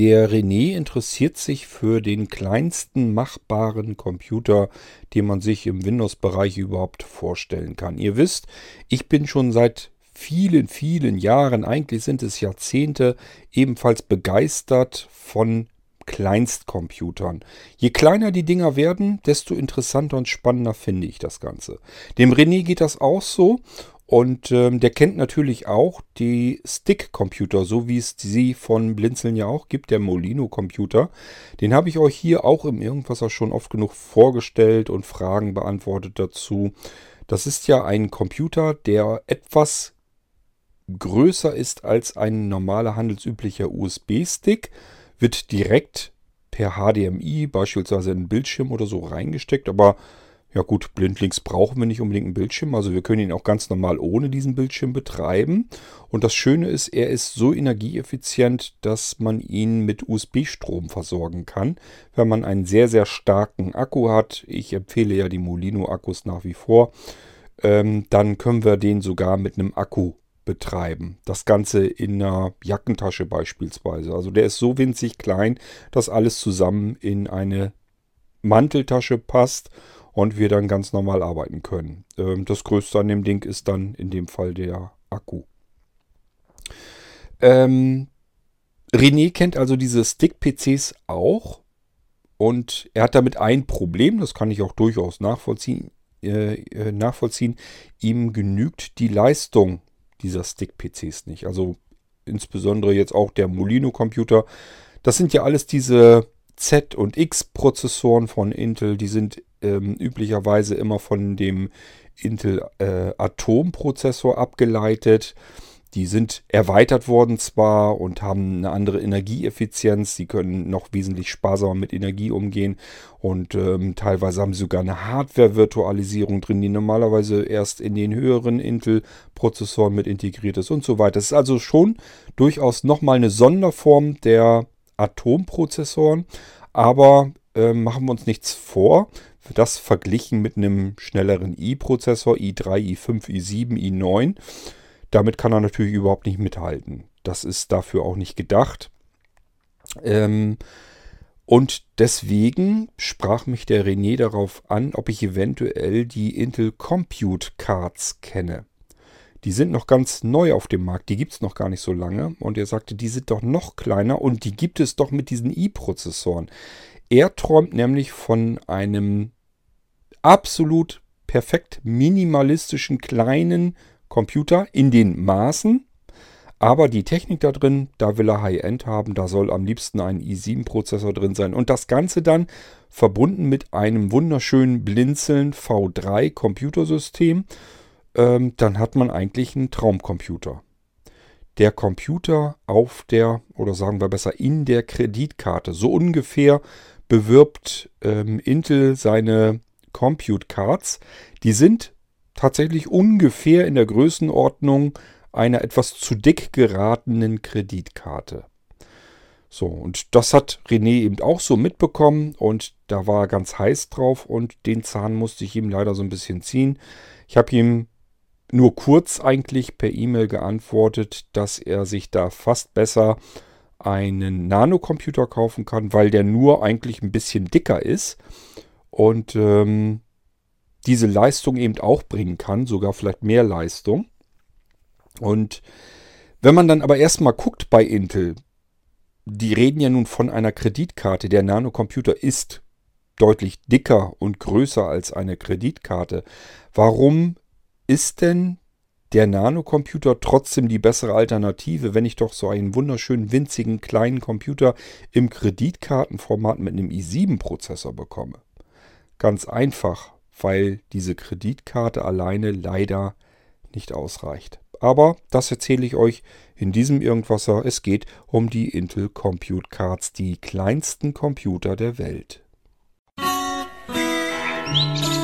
Der René interessiert sich für den kleinsten machbaren Computer, den man sich im Windows-Bereich überhaupt vorstellen kann. Ihr wisst, ich bin schon seit vielen, vielen Jahren, eigentlich sind es Jahrzehnte, ebenfalls begeistert von Kleinstcomputern. Je kleiner die Dinger werden, desto interessanter und spannender finde ich das Ganze. Dem René geht das auch so und ähm, der kennt natürlich auch die Stick-Computer, so wie es sie von Blinzeln ja auch gibt, der Molino-Computer. Den habe ich euch hier auch im Irgendwasser schon oft genug vorgestellt und Fragen beantwortet dazu. Das ist ja ein Computer, der etwas größer ist als ein normaler handelsüblicher USB-Stick wird direkt per HDMI beispielsweise in einen Bildschirm oder so reingesteckt. Aber ja gut, blindlings brauchen wir nicht unbedingt einen Bildschirm. Also wir können ihn auch ganz normal ohne diesen Bildschirm betreiben. Und das Schöne ist, er ist so energieeffizient, dass man ihn mit USB-Strom versorgen kann. Wenn man einen sehr, sehr starken Akku hat, ich empfehle ja die Molino-Akkus nach wie vor, ähm, dann können wir den sogar mit einem Akku betreiben. Das Ganze in einer Jackentasche beispielsweise. Also der ist so winzig klein, dass alles zusammen in eine Manteltasche passt und wir dann ganz normal arbeiten können. Ähm, das Größte an dem Ding ist dann in dem Fall der Akku. Ähm, René kennt also diese Stick-PCs auch und er hat damit ein Problem, das kann ich auch durchaus nachvollziehen. Äh, äh nachvollziehen. Ihm genügt die Leistung dieser Stick-PCs nicht. Also insbesondere jetzt auch der Molino-Computer. Das sind ja alles diese Z- und X-Prozessoren von Intel. Die sind ähm, üblicherweise immer von dem Intel äh, Atom-Prozessor abgeleitet. Die sind erweitert worden zwar und haben eine andere Energieeffizienz. Sie können noch wesentlich sparsamer mit Energie umgehen und ähm, teilweise haben sie sogar eine Hardware-Virtualisierung drin, die normalerweise erst in den höheren Intel-Prozessoren mit integriert ist und so weiter. Das ist also schon durchaus nochmal eine Sonderform der Atomprozessoren, aber äh, machen wir uns nichts vor. Das verglichen mit einem schnelleren i-Prozessor, i3, i5, i7, i9 damit kann er natürlich überhaupt nicht mithalten. Das ist dafür auch nicht gedacht. Ähm, und deswegen sprach mich der René darauf an, ob ich eventuell die Intel Compute Cards kenne. Die sind noch ganz neu auf dem Markt, die gibt es noch gar nicht so lange. Und er sagte, die sind doch noch kleiner und die gibt es doch mit diesen i-Prozessoren. Er träumt nämlich von einem absolut perfekt minimalistischen kleinen Computer in den Maßen. Aber die Technik da drin, da will er High-End haben. Da soll am liebsten ein i7-Prozessor drin sein. Und das Ganze dann verbunden mit einem wunderschönen Blinzeln V3 Computersystem. Ähm, dann hat man eigentlich einen Traumcomputer. Der Computer auf der, oder sagen wir besser, in der Kreditkarte. So ungefähr bewirbt ähm, Intel seine Compute Cards. Die sind tatsächlich ungefähr in der Größenordnung einer etwas zu dick geratenen Kreditkarte. So, und das hat René eben auch so mitbekommen und da war er ganz heiß drauf und den Zahn musste ich ihm leider so ein bisschen ziehen. Ich habe ihm nur kurz eigentlich per E-Mail geantwortet, dass er sich da fast besser einen Nanocomputer kaufen kann, weil der nur eigentlich ein bisschen dicker ist. Und ähm, diese Leistung eben auch bringen kann, sogar vielleicht mehr Leistung. Und wenn man dann aber erstmal guckt bei Intel, die reden ja nun von einer Kreditkarte. Der Nanocomputer ist deutlich dicker und größer als eine Kreditkarte. Warum ist denn der Nanocomputer trotzdem die bessere Alternative, wenn ich doch so einen wunderschönen winzigen kleinen Computer im Kreditkartenformat mit einem i7-Prozessor bekomme? Ganz einfach, weil diese Kreditkarte alleine leider nicht ausreicht. Aber das erzähle ich euch in diesem Irgendwasser. Es geht um die Intel Compute Cards, die kleinsten Computer der Welt. Musik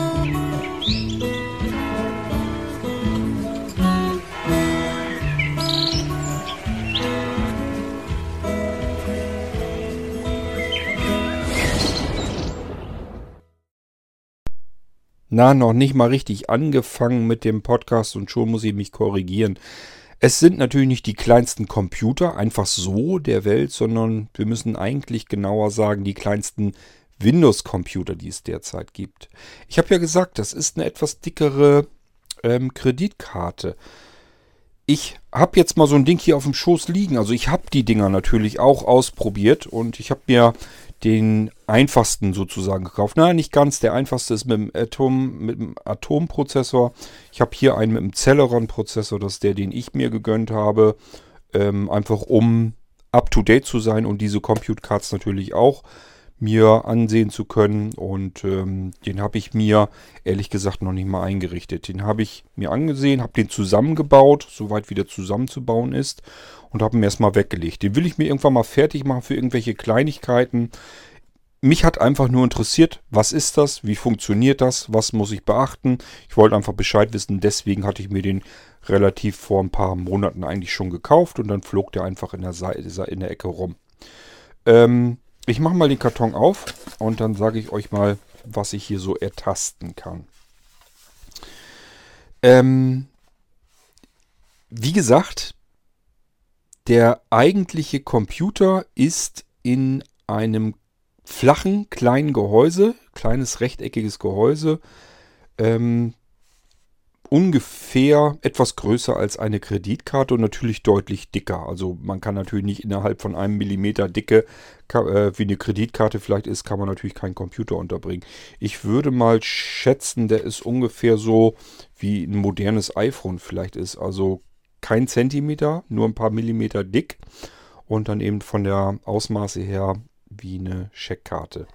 na, noch nicht mal richtig angefangen mit dem Podcast und schon muss ich mich korrigieren. Es sind natürlich nicht die kleinsten Computer, einfach so der Welt, sondern wir müssen eigentlich genauer sagen, die kleinsten Windows-Computer, die es derzeit gibt. Ich habe ja gesagt, das ist eine etwas dickere ähm, Kreditkarte. Ich habe jetzt mal so ein Ding hier auf dem Schoß liegen. Also ich habe die Dinger natürlich auch ausprobiert und ich habe mir den einfachsten sozusagen gekauft. Nein, nicht ganz. Der einfachste ist mit dem Atom, mit dem Atomprozessor. Ich habe hier einen mit dem Celeron-Prozessor. Das ist der, den ich mir gegönnt habe. Ähm, einfach um up to date zu sein und diese Compute Cards natürlich auch mir ansehen zu können. Und ähm, den habe ich mir ehrlich gesagt noch nicht mal eingerichtet. Den habe ich mir angesehen, habe den zusammengebaut, soweit wieder zusammenzubauen ist. Und habe ihn erstmal weggelegt. Den will ich mir irgendwann mal fertig machen für irgendwelche Kleinigkeiten. Mich hat einfach nur interessiert, was ist das, wie funktioniert das, was muss ich beachten. Ich wollte einfach Bescheid wissen, deswegen hatte ich mir den relativ vor ein paar Monaten eigentlich schon gekauft und dann flog der einfach in der, Seite, in der Ecke rum. Ähm, ich mache mal den Karton auf und dann sage ich euch mal, was ich hier so ertasten kann. Ähm, wie gesagt, der eigentliche Computer ist in einem flachen kleinen Gehäuse, kleines rechteckiges Gehäuse, ähm, ungefähr etwas größer als eine Kreditkarte und natürlich deutlich dicker. Also man kann natürlich nicht innerhalb von einem Millimeter Dicke, äh, wie eine Kreditkarte vielleicht ist, kann man natürlich keinen Computer unterbringen. Ich würde mal schätzen, der ist ungefähr so wie ein modernes iPhone vielleicht ist. Also kein Zentimeter, nur ein paar Millimeter dick und dann eben von der Ausmaße her wie eine Scheckkarte.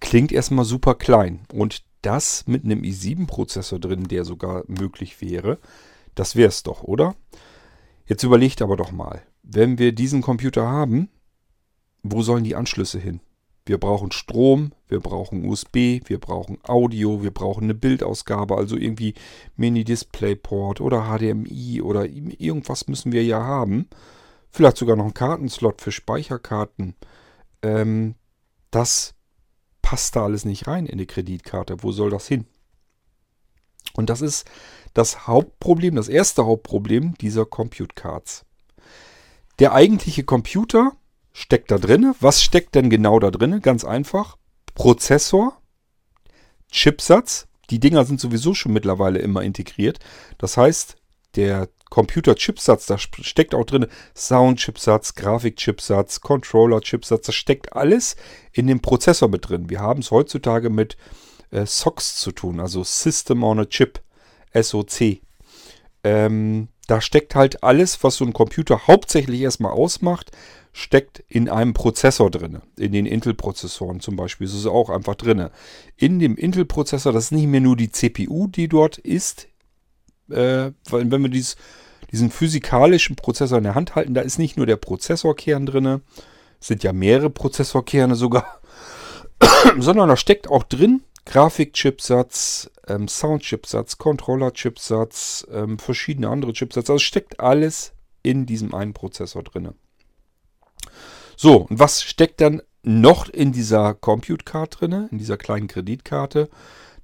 Klingt erstmal super klein und das mit einem i7-Prozessor drin, der sogar möglich wäre, das wäre es doch, oder? Jetzt überlegt aber doch mal, wenn wir diesen Computer haben, wo sollen die Anschlüsse hin? Wir brauchen Strom, wir brauchen USB, wir brauchen Audio, wir brauchen eine Bildausgabe, also irgendwie Mini-Displayport oder HDMI oder irgendwas müssen wir ja haben. Vielleicht sogar noch einen Kartenslot für Speicherkarten. Ähm, das passt da alles nicht rein in die Kreditkarte. Wo soll das hin? Und das ist das Hauptproblem, das erste Hauptproblem dieser Compute Cards. Der eigentliche Computer steckt da drin. Was steckt denn genau da drin? Ganz einfach. Prozessor, Chipsatz. Die Dinger sind sowieso schon mittlerweile immer integriert. Das heißt, der Computer-Chipsatz, da steckt auch drin Sound-Chipsatz, Grafik-Chipsatz, Controller-Chipsatz, das steckt alles in dem Prozessor mit drin. Wir haben es heutzutage mit äh, SOCs zu tun, also System on a Chip, SOC. Ähm, da steckt halt alles, was so ein Computer hauptsächlich erstmal ausmacht, steckt in einem Prozessor drin. In den Intel-Prozessoren zum Beispiel ist es auch einfach drin. In dem Intel-Prozessor, das ist nicht mehr nur die CPU, die dort ist, äh, wenn wir dieses diesen physikalischen Prozessor in der Hand halten. Da ist nicht nur der Prozessorkern drin, sind ja mehrere Prozessorkerne sogar, sondern da steckt auch drin Grafikchipsatz, ähm, Soundchipsatz, Controllerchipsatz, ähm, verschiedene andere Chipsatz. Also steckt alles in diesem einen Prozessor drin. So, und was steckt dann noch in dieser Compute Card drin, in dieser kleinen Kreditkarte?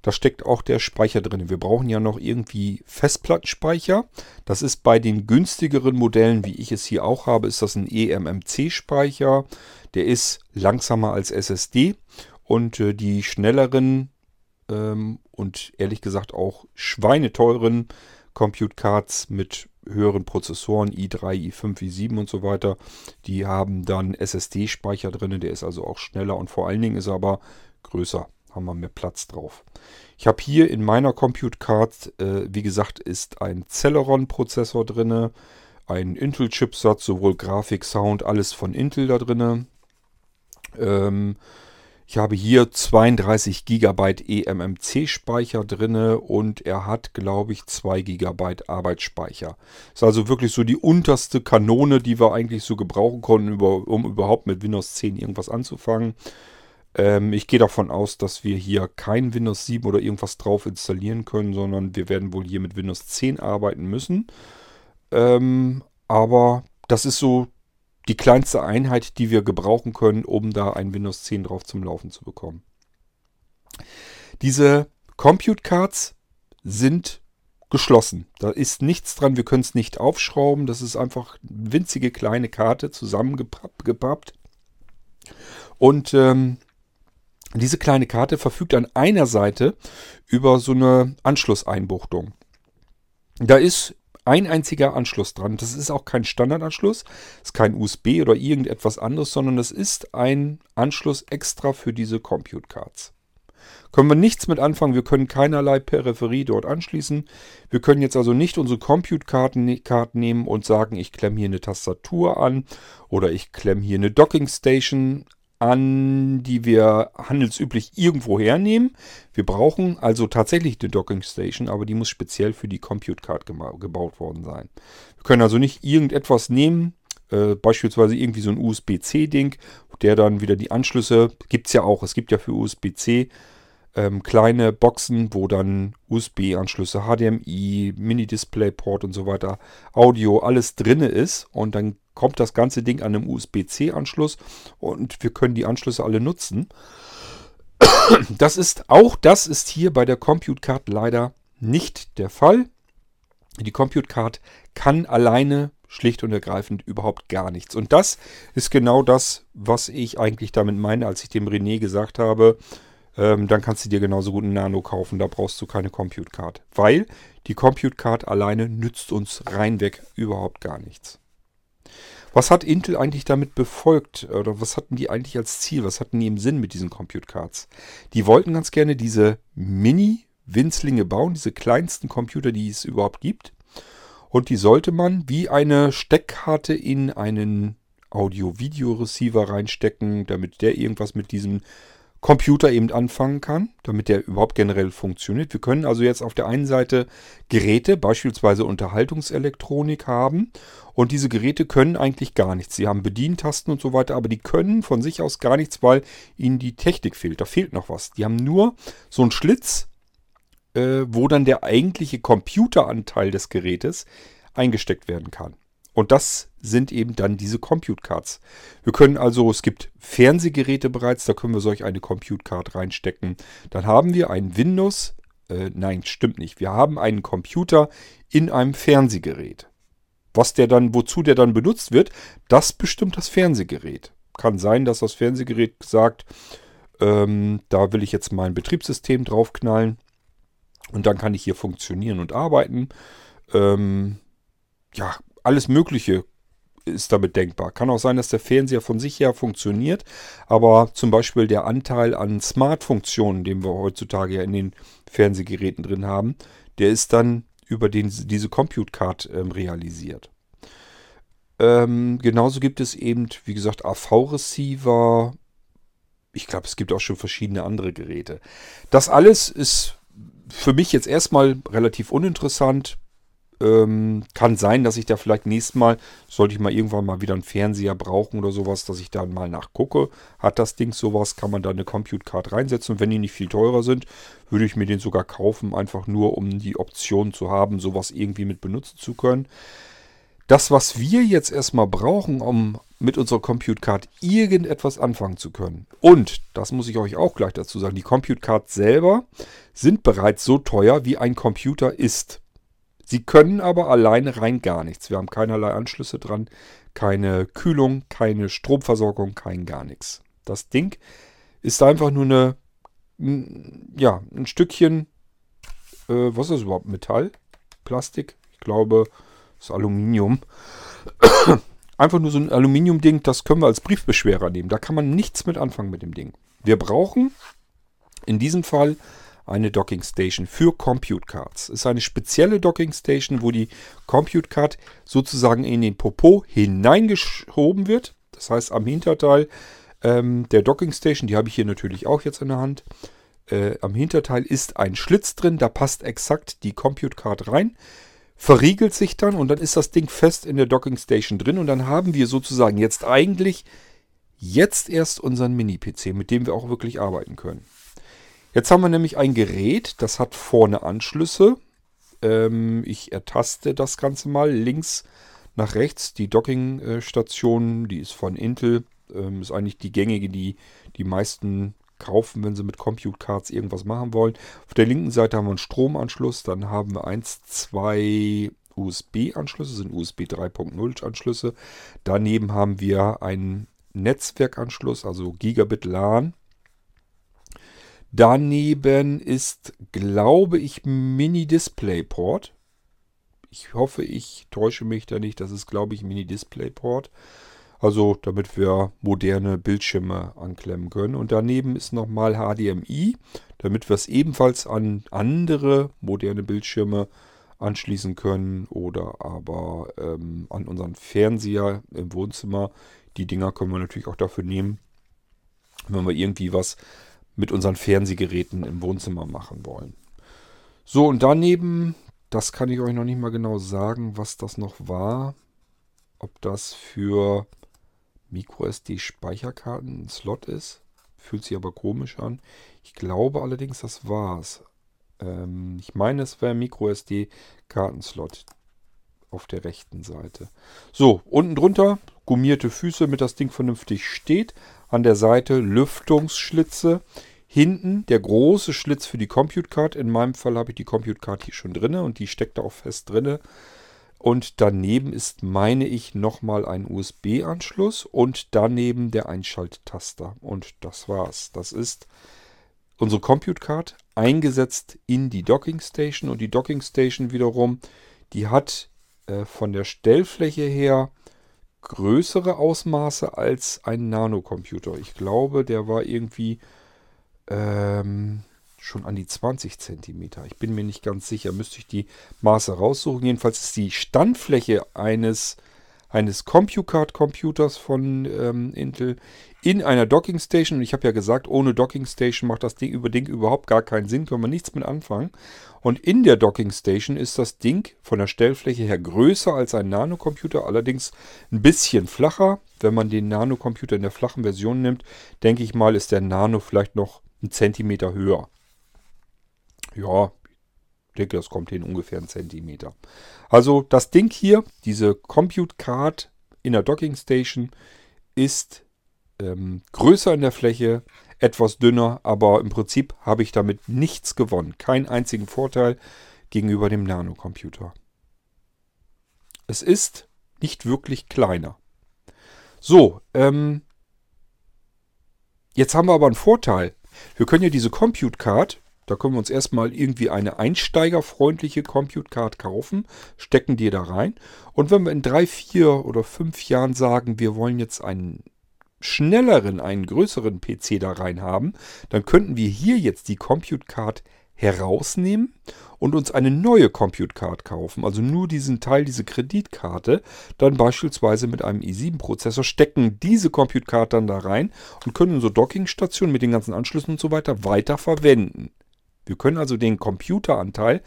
Da steckt auch der Speicher drin. Wir brauchen ja noch irgendwie Festplattenspeicher. Das ist bei den günstigeren Modellen, wie ich es hier auch habe, ist das ein eMMC-Speicher. Der ist langsamer als SSD. Und äh, die schnelleren ähm, und ehrlich gesagt auch schweineteuren Compute Cards mit höheren Prozessoren, i3, i5, i7 und so weiter, die haben dann SSD-Speicher drin. Der ist also auch schneller und vor allen Dingen ist er aber größer haben wir mehr Platz drauf. Ich habe hier in meiner Compute Card, äh, wie gesagt, ist ein Celeron-Prozessor drin, ein Intel-Chipsatz, sowohl Grafik, Sound, alles von Intel da drin. Ähm, ich habe hier 32 GB eMMC-Speicher drin und er hat, glaube ich, 2 GB Arbeitsspeicher. Ist also wirklich so die unterste Kanone, die wir eigentlich so gebrauchen konnten, um überhaupt mit Windows 10 irgendwas anzufangen. Ähm, ich gehe davon aus, dass wir hier kein Windows 7 oder irgendwas drauf installieren können, sondern wir werden wohl hier mit Windows 10 arbeiten müssen. Ähm, aber das ist so die kleinste Einheit, die wir gebrauchen können, um da ein Windows 10 drauf zum Laufen zu bekommen. Diese Compute Cards sind geschlossen. Da ist nichts dran, wir können es nicht aufschrauben. Das ist einfach winzige kleine Karte zusammengepappt. Und ähm, diese kleine Karte verfügt an einer Seite über so eine Anschlusseinbuchtung. Da ist ein einziger Anschluss dran. Das ist auch kein Standardanschluss, ist kein USB oder irgendetwas anderes, sondern es ist ein Anschluss extra für diese Compute Cards. Können wir nichts mit anfangen, wir können keinerlei Peripherie dort anschließen. Wir können jetzt also nicht unsere Compute-Karten ne-, nehmen und sagen, ich klemme hier eine Tastatur an oder ich klemme hier eine Docking Station an, die wir handelsüblich irgendwo hernehmen. Wir brauchen also tatsächlich eine Docking Station, aber die muss speziell für die Compute Card gebaut worden sein. Wir können also nicht irgendetwas nehmen, äh, beispielsweise irgendwie so ein USB-C-Ding, der dann wieder die Anschlüsse, gibt es ja auch, es gibt ja für USB-C ähm, kleine Boxen, wo dann USB-Anschlüsse, HDMI, Mini-Display-Port und so weiter, Audio, alles drinne ist und dann kommt das ganze Ding an einem USB-C-Anschluss und wir können die Anschlüsse alle nutzen. Das ist auch das ist hier bei der Compute Card leider nicht der Fall. Die Compute Card kann alleine schlicht und ergreifend überhaupt gar nichts. Und das ist genau das, was ich eigentlich damit meine, als ich dem René gesagt habe, ähm, dann kannst du dir genauso gut ein Nano kaufen. Da brauchst du keine Compute Card. Weil die Compute Card alleine nützt uns reinweg überhaupt gar nichts. Was hat Intel eigentlich damit befolgt? Oder was hatten die eigentlich als Ziel? Was hatten die im Sinn mit diesen Compute Cards? Die wollten ganz gerne diese Mini-Winzlinge bauen, diese kleinsten Computer, die es überhaupt gibt. Und die sollte man wie eine Steckkarte in einen Audio-Video-Receiver reinstecken, damit der irgendwas mit diesem Computer eben anfangen kann, damit der überhaupt generell funktioniert. Wir können also jetzt auf der einen Seite Geräte, beispielsweise Unterhaltungselektronik haben und diese Geräte können eigentlich gar nichts. Sie haben Bedientasten und so weiter, aber die können von sich aus gar nichts, weil ihnen die Technik fehlt. Da fehlt noch was. Die haben nur so einen Schlitz, äh, wo dann der eigentliche Computeranteil des Gerätes eingesteckt werden kann. Und das sind eben dann diese Compute Cards. Wir können also, es gibt Fernsehgeräte bereits, da können wir solch eine Compute Card reinstecken. Dann haben wir ein Windows, äh, nein, stimmt nicht. Wir haben einen Computer in einem Fernsehgerät. Was der dann, wozu der dann benutzt wird, das bestimmt das Fernsehgerät. Kann sein, dass das Fernsehgerät sagt, ähm, da will ich jetzt mein Betriebssystem draufknallen und dann kann ich hier funktionieren und arbeiten. Ähm, ja, alles Mögliche ist damit denkbar. Kann auch sein, dass der Fernseher von sich her funktioniert, aber zum Beispiel der Anteil an Smart-Funktionen, den wir heutzutage ja in den Fernsehgeräten drin haben, der ist dann über den, diese Compute Card ähm, realisiert. Ähm, genauso gibt es eben, wie gesagt, AV-Receiver. Ich glaube, es gibt auch schon verschiedene andere Geräte. Das alles ist für mich jetzt erstmal relativ uninteressant. Ähm, kann sein, dass ich da vielleicht nächstes Mal, sollte ich mal irgendwann mal wieder einen Fernseher brauchen oder sowas, dass ich da mal nachgucke. Hat das Ding sowas, kann man da eine Compute Card reinsetzen. Und wenn die nicht viel teurer sind, würde ich mir den sogar kaufen, einfach nur um die Option zu haben, sowas irgendwie mit benutzen zu können. Das, was wir jetzt erstmal brauchen, um mit unserer Compute Card irgendetwas anfangen zu können. Und, das muss ich euch auch gleich dazu sagen, die Compute Card selber sind bereits so teuer, wie ein Computer ist. Sie können aber alleine rein gar nichts. Wir haben keinerlei Anschlüsse dran, keine Kühlung, keine Stromversorgung, kein gar nichts. Das Ding ist einfach nur eine, ja, ein Stückchen, äh, was ist überhaupt? Metall? Plastik? Ich glaube, das ist Aluminium. einfach nur so ein Aluminiumding, das können wir als Briefbeschwerer nehmen. Da kann man nichts mit anfangen mit dem Ding. Wir brauchen in diesem Fall eine Docking Station für Compute Cards. Ist eine spezielle Docking Station, wo die Compute Card sozusagen in den Popo hineingeschoben wird. Das heißt, am Hinterteil ähm, der Docking Station, die habe ich hier natürlich auch jetzt in der Hand, äh, am Hinterteil ist ein Schlitz drin, da passt exakt die Compute Card rein, verriegelt sich dann und dann ist das Ding fest in der Docking Station drin und dann haben wir sozusagen jetzt eigentlich jetzt erst unseren Mini-PC, mit dem wir auch wirklich arbeiten können. Jetzt haben wir nämlich ein Gerät, das hat vorne Anschlüsse. Ähm, ich ertaste das Ganze mal links nach rechts. Die Docking-Station, die ist von Intel, ähm, ist eigentlich die gängige, die die meisten kaufen, wenn sie mit Compute Cards irgendwas machen wollen. Auf der linken Seite haben wir einen Stromanschluss, dann haben wir eins, zwei USB-Anschlüsse, sind USB 3.0 Anschlüsse. Daneben haben wir einen Netzwerkanschluss, also Gigabit LAN. Daneben ist, glaube ich, Mini-Display-Port. Ich hoffe, ich täusche mich da nicht. Das ist, glaube ich, Mini-Display-Port. Also damit wir moderne Bildschirme anklemmen können. Und daneben ist nochmal HDMI, damit wir es ebenfalls an andere moderne Bildschirme anschließen können oder aber ähm, an unseren Fernseher im Wohnzimmer. Die Dinger können wir natürlich auch dafür nehmen, wenn wir irgendwie was mit unseren Fernsehgeräten im Wohnzimmer machen wollen. So, und daneben, das kann ich euch noch nicht mal genau sagen, was das noch war. Ob das für MicroSD-Speicherkarten ein Slot ist. Fühlt sich aber komisch an. Ich glaube allerdings, das war's. Ähm, ich meine, es wäre MicroSD-Kartenslot auf der rechten Seite. So, unten drunter gummierte Füße, damit das Ding vernünftig steht. An der Seite Lüftungsschlitze. Hinten der große Schlitz für die Compute Card. In meinem Fall habe ich die Compute Card hier schon drin und die steckt da auch fest drin. Und daneben ist, meine ich, nochmal ein USB-Anschluss und daneben der Einschalttaster. Und das war's. Das ist unsere Compute Card eingesetzt in die Docking Station. Und die Docking Station wiederum, die hat äh, von der Stellfläche her größere Ausmaße als ein Nanocomputer. Ich glaube, der war irgendwie ähm, schon an die 20 cm. Ich bin mir nicht ganz sicher, müsste ich die Maße raussuchen. Jedenfalls ist die Standfläche eines, eines CompuCard-Computers von ähm, Intel in einer Docking Station. Und ich habe ja gesagt, ohne Docking Station macht das Ding über Ding überhaupt gar keinen Sinn, können wir nichts mit anfangen. Und in der Docking Station ist das Ding von der Stellfläche her größer als ein Nanocomputer, allerdings ein bisschen flacher. Wenn man den Nanocomputer in der flachen Version nimmt, denke ich mal, ist der Nano vielleicht noch einen Zentimeter höher. Ja, ich denke, das kommt hin ungefähr einen Zentimeter. Also das Ding hier, diese Compute Card in der Docking Station, ist ähm, größer in der Fläche, etwas dünner, aber im Prinzip habe ich damit nichts gewonnen. Keinen einzigen Vorteil gegenüber dem Nanocomputer. Es ist nicht wirklich kleiner. So, ähm, jetzt haben wir aber einen Vorteil. Wir können ja diese Compute Card, da können wir uns erstmal irgendwie eine einsteigerfreundliche Compute Card kaufen, stecken die da rein. Und wenn wir in drei, vier oder fünf Jahren sagen, wir wollen jetzt einen schnelleren, einen größeren PC da rein haben, dann könnten wir hier jetzt die Compute Card herausnehmen und uns eine neue Compute Card kaufen, also nur diesen Teil, diese Kreditkarte, dann beispielsweise mit einem i7-Prozessor, stecken diese Compute Card dann da rein und können unsere Dockingstation mit den ganzen Anschlüssen und so weiter weiter verwenden. Wir können also den Computeranteil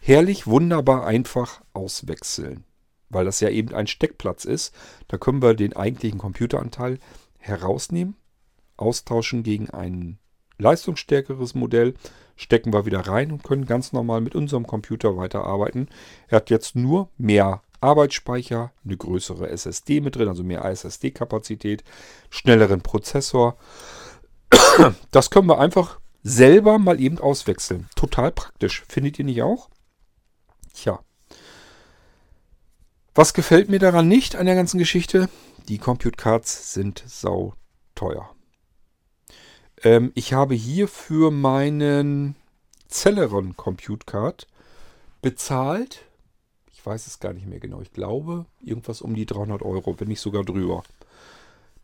herrlich wunderbar einfach auswechseln, weil das ja eben ein Steckplatz ist. Da können wir den eigentlichen Computeranteil herausnehmen, austauschen gegen ein leistungsstärkeres Modell, stecken wir wieder rein und können ganz normal mit unserem Computer weiterarbeiten. Er hat jetzt nur mehr Arbeitsspeicher, eine größere SSD mit drin, also mehr SSD-Kapazität, schnelleren Prozessor. Das können wir einfach selber mal eben auswechseln. Total praktisch. Findet ihr nicht auch? Tja. Was gefällt mir daran nicht an der ganzen Geschichte? Die Compute Cards sind sau teuer. Ähm, ich habe hier für meinen Celeron Compute Card bezahlt. Ich weiß es gar nicht mehr genau. Ich glaube, irgendwas um die 300 Euro, wenn nicht sogar drüber.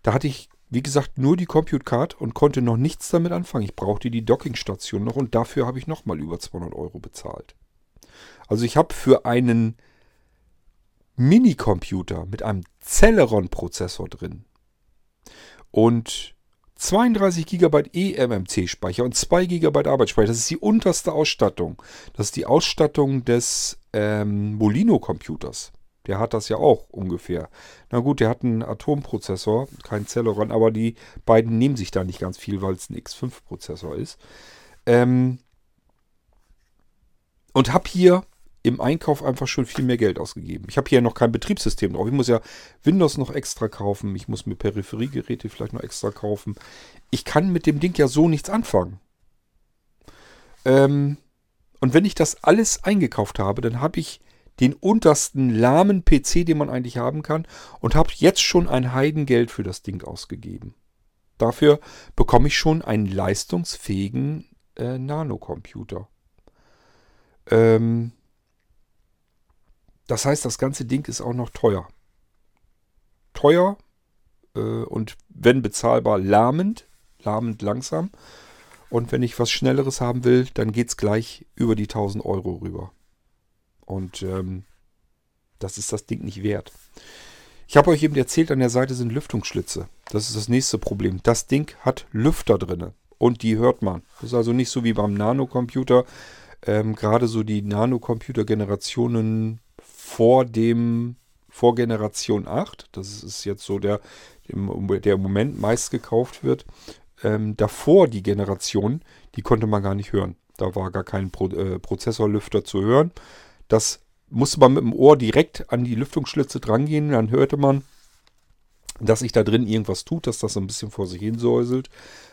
Da hatte ich wie gesagt, nur die Compute Card und konnte noch nichts damit anfangen. Ich brauchte die Dockingstation noch und dafür habe ich nochmal über 200 Euro bezahlt. Also ich habe für einen Minicomputer mit einem Celeron-Prozessor drin und 32 GB eMMC-Speicher und 2 GB Arbeitsspeicher. Das ist die unterste Ausstattung. Das ist die Ausstattung des ähm, Molino-Computers. Der hat das ja auch ungefähr. Na gut, der hat einen Atomprozessor, kein Celeron, aber die beiden nehmen sich da nicht ganz viel, weil es ein X5-Prozessor ist. Ähm und habe hier im Einkauf einfach schon viel mehr Geld ausgegeben. Ich habe hier noch kein Betriebssystem drauf. Ich muss ja Windows noch extra kaufen. Ich muss mir Peripheriegeräte vielleicht noch extra kaufen. Ich kann mit dem Ding ja so nichts anfangen. Ähm, und wenn ich das alles eingekauft habe, dann habe ich den untersten lahmen PC, den man eigentlich haben kann und habe jetzt schon ein Heidengeld für das Ding ausgegeben. Dafür bekomme ich schon einen leistungsfähigen äh, Nanocomputer. Ähm, das heißt, das ganze Ding ist auch noch teuer. Teuer äh, und wenn bezahlbar lahmend, lahmend langsam. Und wenn ich was Schnelleres haben will, dann geht es gleich über die 1000 Euro rüber. Und ähm, das ist das Ding nicht wert. Ich habe euch eben erzählt, an der Seite sind Lüftungsschlitze. Das ist das nächste Problem. Das Ding hat Lüfter drin und die hört man. Das ist also nicht so wie beim Nanocomputer. Ähm, Gerade so die Nanocomputer-Generationen vor dem vor Generation 8, das ist jetzt so der, der im Moment meist gekauft wird. Ähm, davor die Generation, die konnte man gar nicht hören. Da war gar kein Pro, äh, Prozessorlüfter zu hören. Das musste man mit dem Ohr direkt an die Lüftungsschlitze drangehen. Dann hörte man, dass sich da drin irgendwas tut, dass das so ein bisschen vor sich hin säuselt.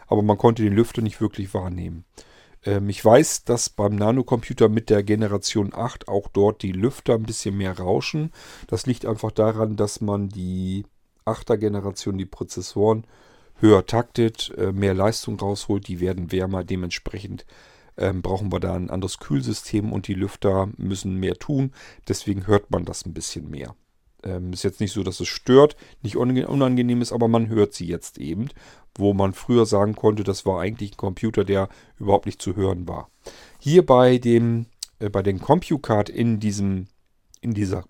Aber man konnte den Lüfter nicht wirklich wahrnehmen. Ähm, ich weiß, dass beim Nanocomputer mit der Generation 8 auch dort die Lüfter ein bisschen mehr rauschen. Das liegt einfach daran, dass man die 8er Generation, die Prozessoren, höher taktet, äh, mehr Leistung rausholt. Die werden wärmer. Dementsprechend ähm, brauchen wir da ein anderes Kühlsystem und die Lüfter müssen mehr tun. Deswegen hört man das ein bisschen mehr. Ähm, ist jetzt nicht so, dass es stört, nicht unangenehm ist, aber man hört sie jetzt eben, wo man früher sagen konnte, das war eigentlich ein Computer, der überhaupt nicht zu hören war. Hier bei dem, äh, bei den CompuCard in diesem, in dieser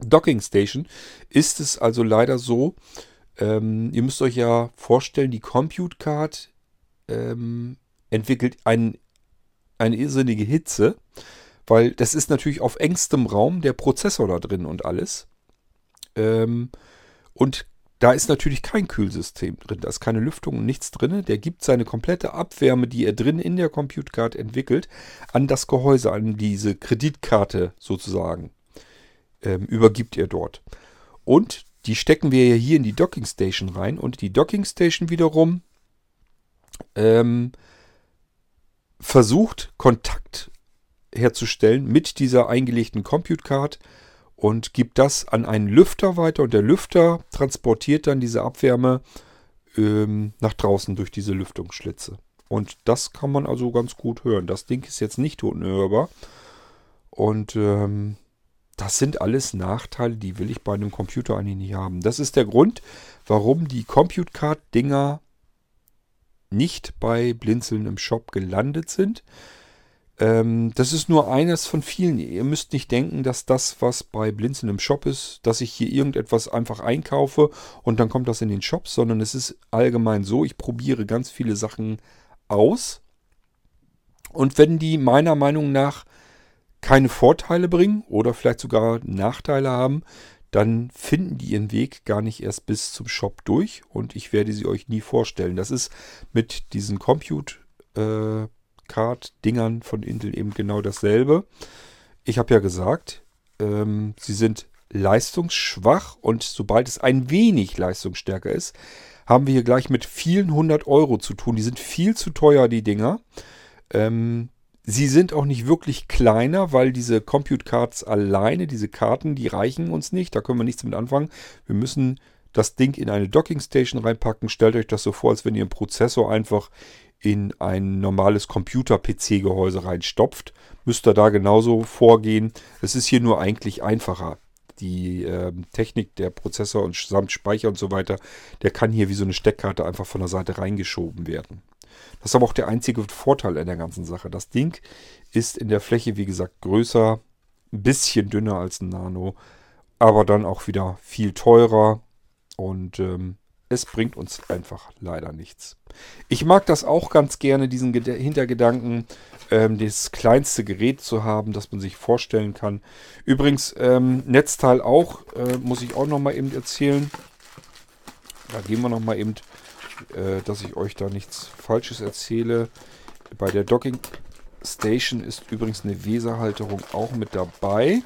Docking Station ist es also leider so, ähm, ihr müsst euch ja vorstellen, die Compute Card ähm, entwickelt einen eine irrsinnige Hitze, weil das ist natürlich auf engstem Raum der Prozessor da drin und alles. Ähm, und da ist natürlich kein Kühlsystem drin, da ist keine Lüftung und nichts drin. Der gibt seine komplette Abwärme, die er drin in der Compute Card entwickelt, an das Gehäuse, an diese Kreditkarte sozusagen. Ähm, übergibt er dort. Und die stecken wir ja hier in die Docking Station rein und die Docking Station wiederum ähm, versucht, Kontakt herzustellen mit dieser eingelegten Compute Card und gibt das an einen Lüfter weiter und der Lüfter transportiert dann diese Abwärme ähm, nach draußen durch diese Lüftungsschlitze. Und das kann man also ganz gut hören. Das Ding ist jetzt nicht unhörbar. Und ähm, das sind alles Nachteile, die will ich bei einem Computer eigentlich nicht haben. Das ist der Grund, warum die Compute Card Dinger nicht bei Blinzeln im Shop gelandet sind. Ähm, das ist nur eines von vielen. Ihr müsst nicht denken, dass das, was bei Blinzeln im Shop ist, dass ich hier irgendetwas einfach einkaufe und dann kommt das in den Shop, sondern es ist allgemein so, ich probiere ganz viele Sachen aus. Und wenn die meiner Meinung nach keine Vorteile bringen oder vielleicht sogar Nachteile haben, dann finden die ihren Weg gar nicht erst bis zum Shop durch und ich werde sie euch nie vorstellen. Das ist mit diesen Compute äh, von Intel eben genau dasselbe. Ich habe ja gesagt, ähm, sie sind leistungsschwach und sobald es ein wenig leistungsstärker ist, haben wir hier gleich mit vielen hundert Euro zu tun. Die sind viel zu teuer, die Dinger. Ähm, Sie sind auch nicht wirklich kleiner, weil diese Compute Cards alleine, diese Karten, die reichen uns nicht. Da können wir nichts mit anfangen. Wir müssen das Ding in eine Docking Station reinpacken. Stellt euch das so vor, als wenn ihr einen Prozessor einfach in ein normales Computer-PC-Gehäuse reinstopft. Müsst ihr da genauso vorgehen. Es ist hier nur eigentlich einfacher. Die äh, Technik, der Prozessor und samt Speicher und so weiter, der kann hier wie so eine Steckkarte einfach von der Seite reingeschoben werden. Das ist aber auch der einzige Vorteil in der ganzen Sache. Das Ding ist in der Fläche, wie gesagt, größer, ein bisschen dünner als ein Nano, aber dann auch wieder viel teurer und ähm, es bringt uns einfach leider nichts. Ich mag das auch ganz gerne, diesen Ged Hintergedanken, ähm, das kleinste Gerät zu haben, das man sich vorstellen kann. Übrigens, ähm, Netzteil auch, äh, muss ich auch nochmal eben erzählen. Da gehen wir nochmal eben äh, dass ich euch da nichts Falsches erzähle. Bei der Docking Station ist übrigens eine Weserhalterung auch mit dabei.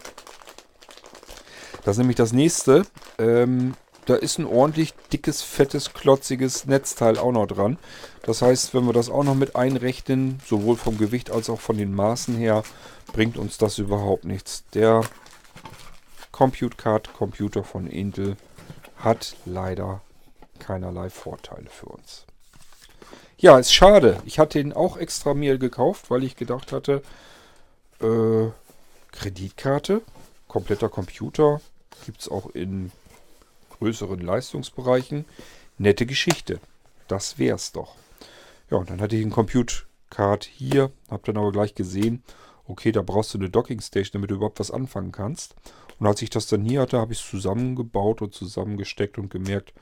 Das ist nämlich das nächste. Ähm, da ist ein ordentlich dickes, fettes, klotziges Netzteil auch noch dran. Das heißt, wenn wir das auch noch mit einrechnen, sowohl vom Gewicht als auch von den Maßen her, bringt uns das überhaupt nichts. Der Compute Card Computer von Intel hat leider keinerlei Vorteile für uns. Ja, ist schade. Ich hatte ihn auch extra mir gekauft, weil ich gedacht hatte, äh, Kreditkarte, kompletter Computer, gibt es auch in größeren Leistungsbereichen. Nette Geschichte. Das wär's doch. Ja, und dann hatte ich einen Compute Card hier, hab dann aber gleich gesehen, okay, da brauchst du eine Docking Station, damit du überhaupt was anfangen kannst. Und als ich das dann hier hatte, habe ich es zusammengebaut und zusammengesteckt und gemerkt,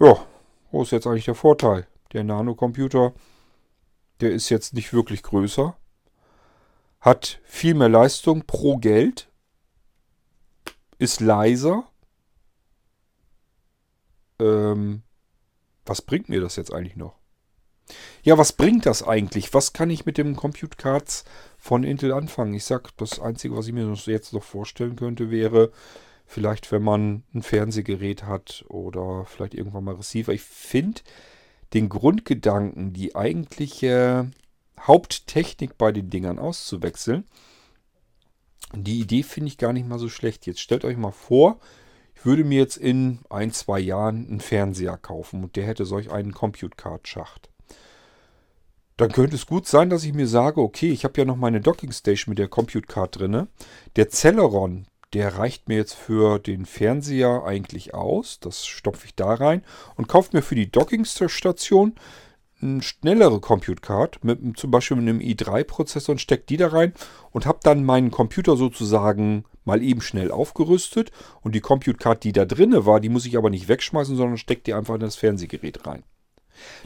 ja, wo ist jetzt eigentlich der Vorteil? Der Nano-Computer, der ist jetzt nicht wirklich größer, hat viel mehr Leistung pro Geld, ist leiser. Ähm, was bringt mir das jetzt eigentlich noch? Ja, was bringt das eigentlich? Was kann ich mit dem Compute Cards von Intel anfangen? Ich sag, das Einzige, was ich mir jetzt noch vorstellen könnte, wäre vielleicht, wenn man ein Fernsehgerät hat oder vielleicht irgendwann mal Receiver. Ich finde den Grundgedanken, die eigentliche Haupttechnik bei den Dingern auszuwechseln, die Idee finde ich gar nicht mal so schlecht. Jetzt stellt euch mal vor, ich würde mir jetzt in ein, zwei Jahren einen Fernseher kaufen und der hätte solch einen Compute Card Schacht dann könnte es gut sein, dass ich mir sage, okay, ich habe ja noch meine Docking Station mit der Compute Card drin. Der Celeron, der reicht mir jetzt für den Fernseher eigentlich aus. Das stopfe ich da rein und kaufe mir für die Docking Station eine schnellere Compute Card mit zum Beispiel mit einem i3-Prozessor und stecke die da rein und habe dann meinen Computer sozusagen mal eben schnell aufgerüstet und die Compute Card, die da drinne war, die muss ich aber nicht wegschmeißen, sondern stecke die einfach in das Fernsehgerät rein.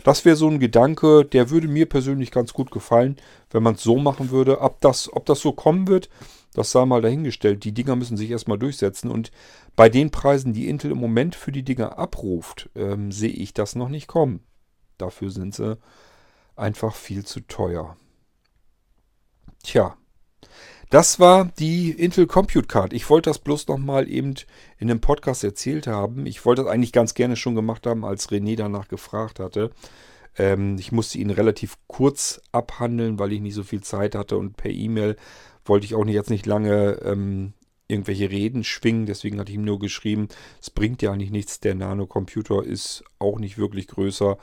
Das wäre so ein Gedanke, der würde mir persönlich ganz gut gefallen, wenn man es so machen würde. Ob das, ob das so kommen wird, das sei mal dahingestellt. Die Dinger müssen sich erstmal durchsetzen und bei den Preisen, die Intel im Moment für die Dinger abruft, ähm, sehe ich das noch nicht kommen. Dafür sind sie einfach viel zu teuer. Tja, das war die Intel Compute Card. Ich wollte das bloß nochmal eben in einem Podcast erzählt haben. Ich wollte das eigentlich ganz gerne schon gemacht haben, als René danach gefragt hatte. Ähm, ich musste ihn relativ kurz abhandeln, weil ich nicht so viel Zeit hatte und per E-Mail wollte ich auch nicht, jetzt nicht lange ähm, irgendwelche Reden schwingen. Deswegen hatte ich ihm nur geschrieben, es bringt ja eigentlich nichts. Der Nano-Computer ist auch nicht wirklich größer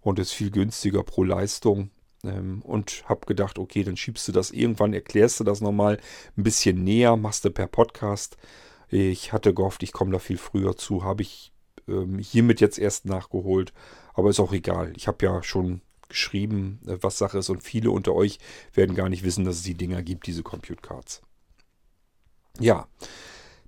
und ist viel günstiger pro Leistung. Ähm, und habe gedacht, okay, dann schiebst du das irgendwann, erklärst du das nochmal ein bisschen näher, machst du per Podcast. Ich hatte gehofft, ich komme da viel früher zu, habe ich ähm, hiermit jetzt erst nachgeholt, aber ist auch egal. Ich habe ja schon geschrieben, äh, was Sache ist und viele unter euch werden gar nicht wissen, dass es die Dinger gibt, diese Compute Cards. Ja,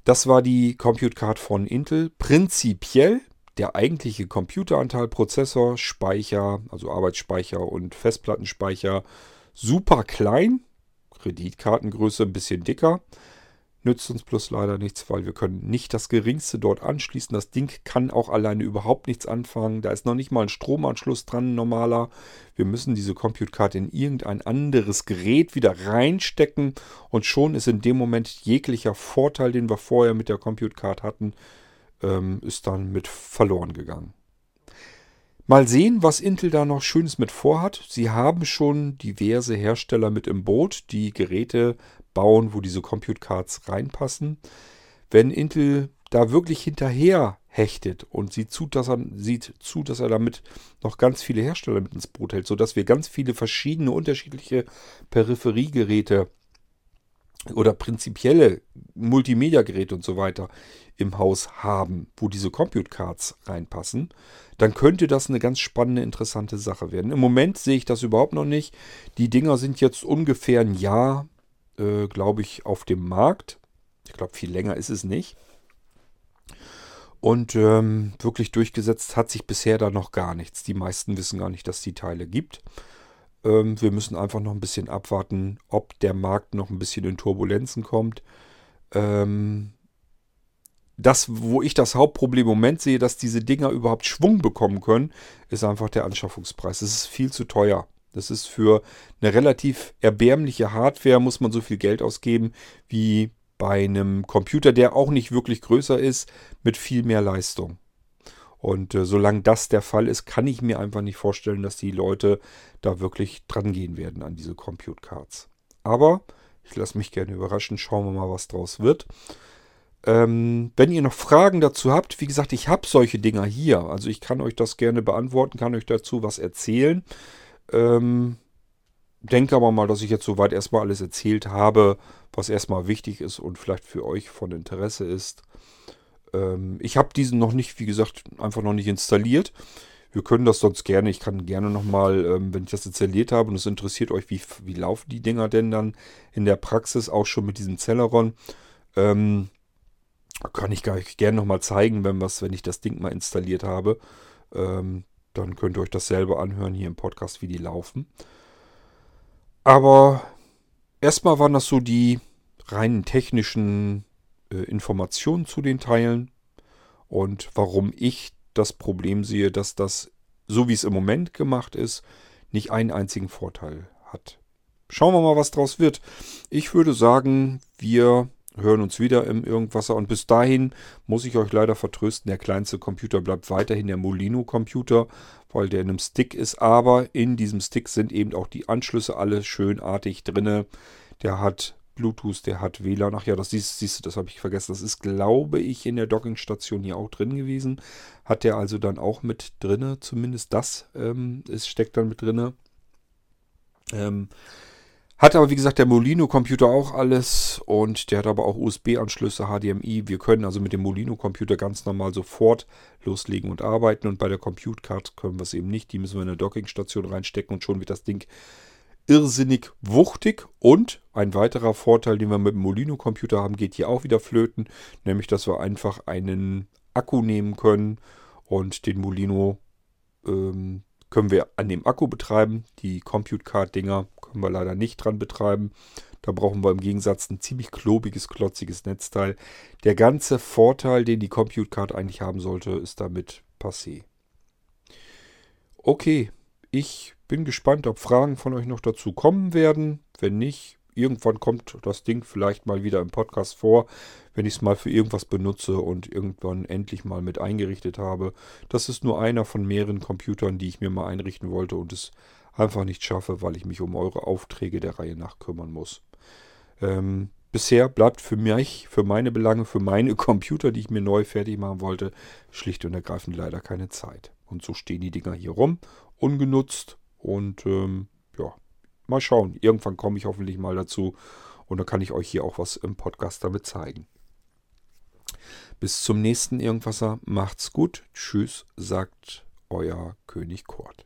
das war die Compute Card von Intel. Prinzipiell der eigentliche Computeranteil, Prozessor, Speicher, also Arbeitsspeicher und Festplattenspeicher, super klein. Kreditkartengröße ein bisschen dicker. Nützt uns bloß leider nichts, weil wir können nicht das geringste dort anschließen. Das Ding kann auch alleine überhaupt nichts anfangen. Da ist noch nicht mal ein Stromanschluss dran, normaler. Wir müssen diese Compute Card in irgendein anderes Gerät wieder reinstecken und schon ist in dem Moment jeglicher Vorteil, den wir vorher mit der Compute Card hatten, ähm, ist dann mit verloren gegangen. Mal sehen, was Intel da noch Schönes mit vorhat. Sie haben schon diverse Hersteller mit im Boot, die Geräte bauen, wo diese Compute Cards reinpassen. Wenn Intel da wirklich hinterher hechtet und sieht zu, dass er, sieht zu, dass er damit noch ganz viele Hersteller mit ins Boot hält, sodass wir ganz viele verschiedene unterschiedliche Peripheriegeräte oder prinzipielle Multimedia-Geräte und so weiter im Haus haben, wo diese Compute Cards reinpassen, dann könnte das eine ganz spannende, interessante Sache werden. Im Moment sehe ich das überhaupt noch nicht. Die Dinger sind jetzt ungefähr ein Jahr, äh, glaube ich, auf dem Markt. Ich glaube, viel länger ist es nicht. Und ähm, wirklich durchgesetzt hat sich bisher da noch gar nichts. Die meisten wissen gar nicht, dass die Teile gibt. Ähm, wir müssen einfach noch ein bisschen abwarten, ob der Markt noch ein bisschen in Turbulenzen kommt. Ähm, das, wo ich das Hauptproblem im Moment sehe, dass diese Dinger überhaupt Schwung bekommen können, ist einfach der Anschaffungspreis. Es ist viel zu teuer. Das ist für eine relativ erbärmliche Hardware, muss man so viel Geld ausgeben wie bei einem Computer, der auch nicht wirklich größer ist, mit viel mehr Leistung. Und äh, solange das der Fall ist, kann ich mir einfach nicht vorstellen, dass die Leute da wirklich dran gehen werden an diese Compute Cards. Aber ich lasse mich gerne überraschen, schauen wir mal, was draus wird. Ähm, wenn ihr noch Fragen dazu habt, wie gesagt, ich habe solche Dinger hier. Also ich kann euch das gerne beantworten, kann euch dazu was erzählen. Ähm, denke aber mal, dass ich jetzt soweit erstmal alles erzählt habe, was erstmal wichtig ist und vielleicht für euch von Interesse ist. Ähm, ich habe diesen noch nicht, wie gesagt, einfach noch nicht installiert. Wir können das sonst gerne, ich kann gerne nochmal, ähm, wenn ich das installiert habe und es interessiert euch, wie, wie laufen die Dinger denn dann in der Praxis, auch schon mit diesem Celeron, ähm, kann ich gerne nochmal zeigen, wenn, was, wenn ich das Ding mal installiert habe. Ähm, dann könnt ihr euch das selber anhören hier im Podcast, wie die laufen. Aber erstmal waren das so die reinen technischen äh, Informationen zu den Teilen und warum ich das Problem sehe, dass das, so wie es im Moment gemacht ist, nicht einen einzigen Vorteil hat. Schauen wir mal, was draus wird. Ich würde sagen, wir hören uns wieder im Irgendwasser und bis dahin muss ich euch leider vertrösten, der kleinste Computer bleibt weiterhin der Molino Computer, weil der in einem Stick ist, aber in diesem Stick sind eben auch die Anschlüsse alle schönartig drinne. Der hat Bluetooth, der hat WLAN. Ach ja, das siehst, siehst du, das habe ich vergessen. Das ist, glaube ich, in der Dockingstation hier auch drin gewesen. Hat der also dann auch mit drinne, zumindest das ähm, ist, steckt dann mit drinne. Ähm, hat aber, wie gesagt, der Molino-Computer auch alles und der hat aber auch USB-Anschlüsse, HDMI. Wir können also mit dem Molino-Computer ganz normal sofort loslegen und arbeiten und bei der Compute Card können wir es eben nicht. Die müssen wir in eine Dockingstation reinstecken und schon wird das Ding irrsinnig wuchtig. Und ein weiterer Vorteil, den wir mit dem Molino-Computer haben, geht hier auch wieder flöten, nämlich dass wir einfach einen Akku nehmen können und den Molino ähm, können wir an dem Akku betreiben. Die Compute Card Dinger können wir leider nicht dran betreiben. Da brauchen wir im Gegensatz ein ziemlich klobiges, klotziges Netzteil. Der ganze Vorteil, den die Compute Card eigentlich haben sollte, ist damit passé. Okay, ich bin gespannt, ob Fragen von euch noch dazu kommen werden. Wenn nicht, irgendwann kommt das Ding vielleicht mal wieder im Podcast vor, wenn ich es mal für irgendwas benutze und irgendwann endlich mal mit eingerichtet habe. Das ist nur einer von mehreren Computern, die ich mir mal einrichten wollte und es einfach nicht schaffe, weil ich mich um eure Aufträge der Reihe nach kümmern muss. Ähm, bisher bleibt für mich, für meine Belange, für meine Computer, die ich mir neu fertig machen wollte, schlicht und ergreifend leider keine Zeit. Und so stehen die Dinger hier rum, ungenutzt und ähm, mal schauen. Irgendwann komme ich hoffentlich mal dazu und dann kann ich euch hier auch was im Podcast damit zeigen. Bis zum nächsten Irgendwasser. Macht's gut. Tschüss, sagt euer König Kurt.